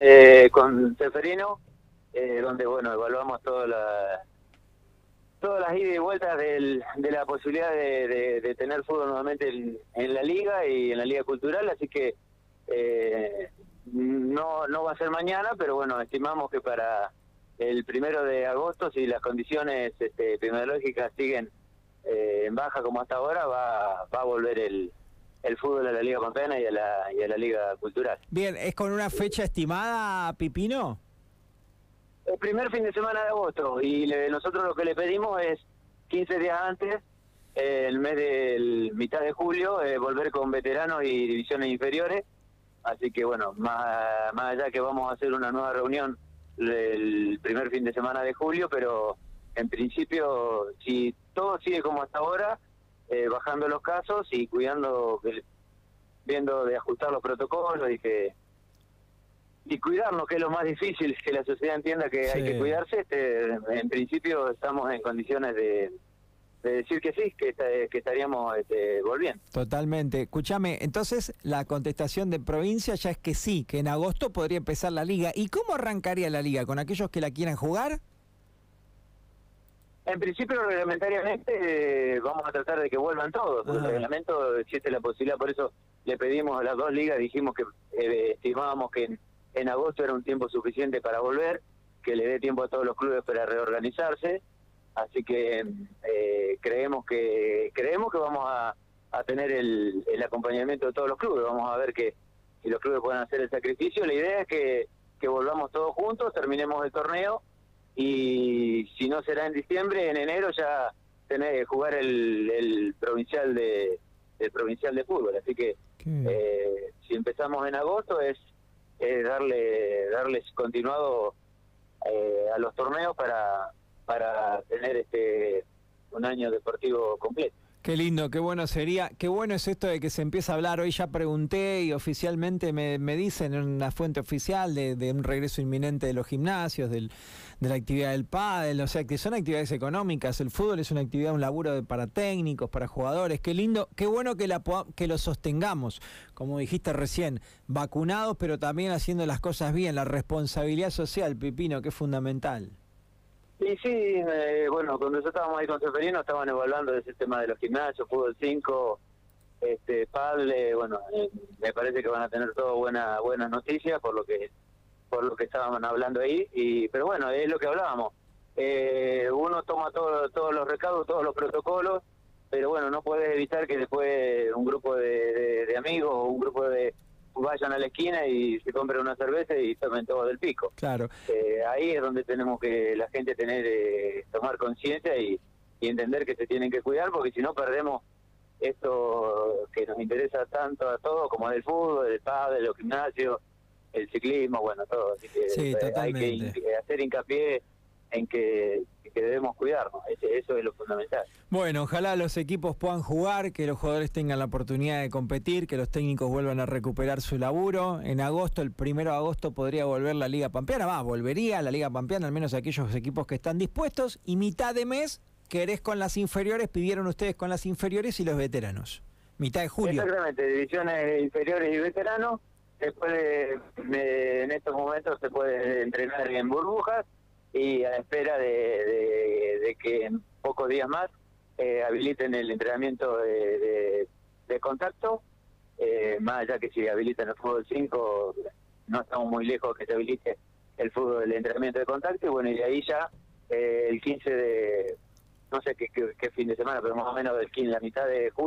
eh, con Seferino, eh, donde bueno evaluamos todas las todas las idas y vueltas del, de la posibilidad de, de, tener fútbol nuevamente en, en, la liga y en la liga cultural, así que eh, no no va a ser mañana, pero bueno estimamos que para el primero de agosto, si las condiciones este, epidemiológicas siguen eh, en baja como hasta ahora, va, va a volver el, el fútbol a la Liga Pampeana y a la, y a la Liga Cultural. Bien, ¿es con una fecha estimada, Pipino? El primer fin de semana de agosto y nosotros lo que le pedimos es 15 días antes, eh, el mes del mitad de julio, eh, volver con veteranos y divisiones inferiores. Así que bueno, más, más allá que vamos a hacer una nueva reunión el primer fin de semana de julio, pero en principio, si todo sigue como hasta ahora, eh, bajando los casos y cuidando, viendo de ajustar los protocolos y que y cuidarnos, que es lo más difícil, que la sociedad entienda que hay que cuidarse, este, en principio estamos en condiciones de, decir que sí, que, que estaríamos este, volviendo. Totalmente. Escúchame, entonces la contestación de provincia ya es que sí, que en agosto podría empezar la liga. ¿Y cómo arrancaría la liga? ¿Con aquellos que la quieran jugar? En principio, reglamentariamente, eh, vamos a tratar de que vuelvan todos. Por el reglamento existe la posibilidad, por eso le pedimos a las dos ligas, dijimos que eh, estimábamos que en, agosto era un tiempo suficiente para volver, que le dé tiempo a todos los clubes para reorganizarse. Así que eh, creemos que creemos que vamos a, tener el, acompañamiento de todos los clubes. Vamos a ver que si los clubes pueden hacer el sacrificio. La idea es que, que volvamos todos juntos, terminemos el torneo y si no será en diciembre, en enero ya tener jugar el, el provincial de el provincial de fútbol. Así que eh, si empezamos en agosto es, darle darles continuado eh, a los torneos para para tener este un año deportivo completo. Qué lindo, qué bueno sería, qué bueno es esto de que se empieza a hablar. Hoy ya pregunté y oficialmente me, me dicen en una fuente oficial de, de, un regreso inminente de los gimnasios, del, de la actividad del pádel, o sea que son actividades económicas. El fútbol es una actividad, un laburo para técnicos, para jugadores. Qué lindo, qué bueno que, la, que lo sostengamos, como dijiste recién, vacunados, pero también haciendo las cosas bien, la responsabilidad social, Pipino, que es fundamental. Y sí, eh, bueno, cuando nosotros estábamos ahí con Seferino estaban evaluando ese tema de los gimnasios, fútbol 5, este, padre, bueno, eh, me parece que van a tener todo buena buenas noticias por lo que por lo que estaban hablando ahí, y pero bueno, es lo que hablábamos. Eh, uno toma todo, todos los recados, todos los protocolos, pero bueno, no puedes evitar que después un grupo de, de amigos o un grupo de, vayan a la esquina y se compren una cerveza y tomen todo del pico. Claro. Eh, ahí es donde tenemos que la gente tener eh, tomar conciencia y, entender que se tienen que cuidar porque si no perdemos esto que nos interesa tanto a todos como el fútbol, el pádel, los gimnasios, el ciclismo, bueno, todo. Así que eh, hay que hacer hincapié en que, debemos cuidarnos, eso es lo fundamental. Bueno, ojalá los equipos puedan jugar, que los jugadores tengan la oportunidad de competir, que los técnicos vuelvan a recuperar su laburo. En agosto, el primero de agosto, podría volver la Liga Pampeana, va, volvería la Liga Pampeana, al menos aquellos equipos que están dispuestos, y mitad de mes querés con las inferiores, pidieron ustedes con las inferiores y los veteranos. Mitad de julio. Exactamente, divisiones inferiores y veteranos. Después en estos momentos se puede entrenar en burbujas y a espera de, que en pocos días más eh, habiliten el entrenamiento de, contacto, eh, más allá que si habilitan el fútbol 5, no estamos muy lejos que se habilite el fútbol del entrenamiento de contacto, y bueno, y de ahí ya eh, el 15 de, no sé qué, qué, fin de semana, pero más o menos del 15, la mitad de julio.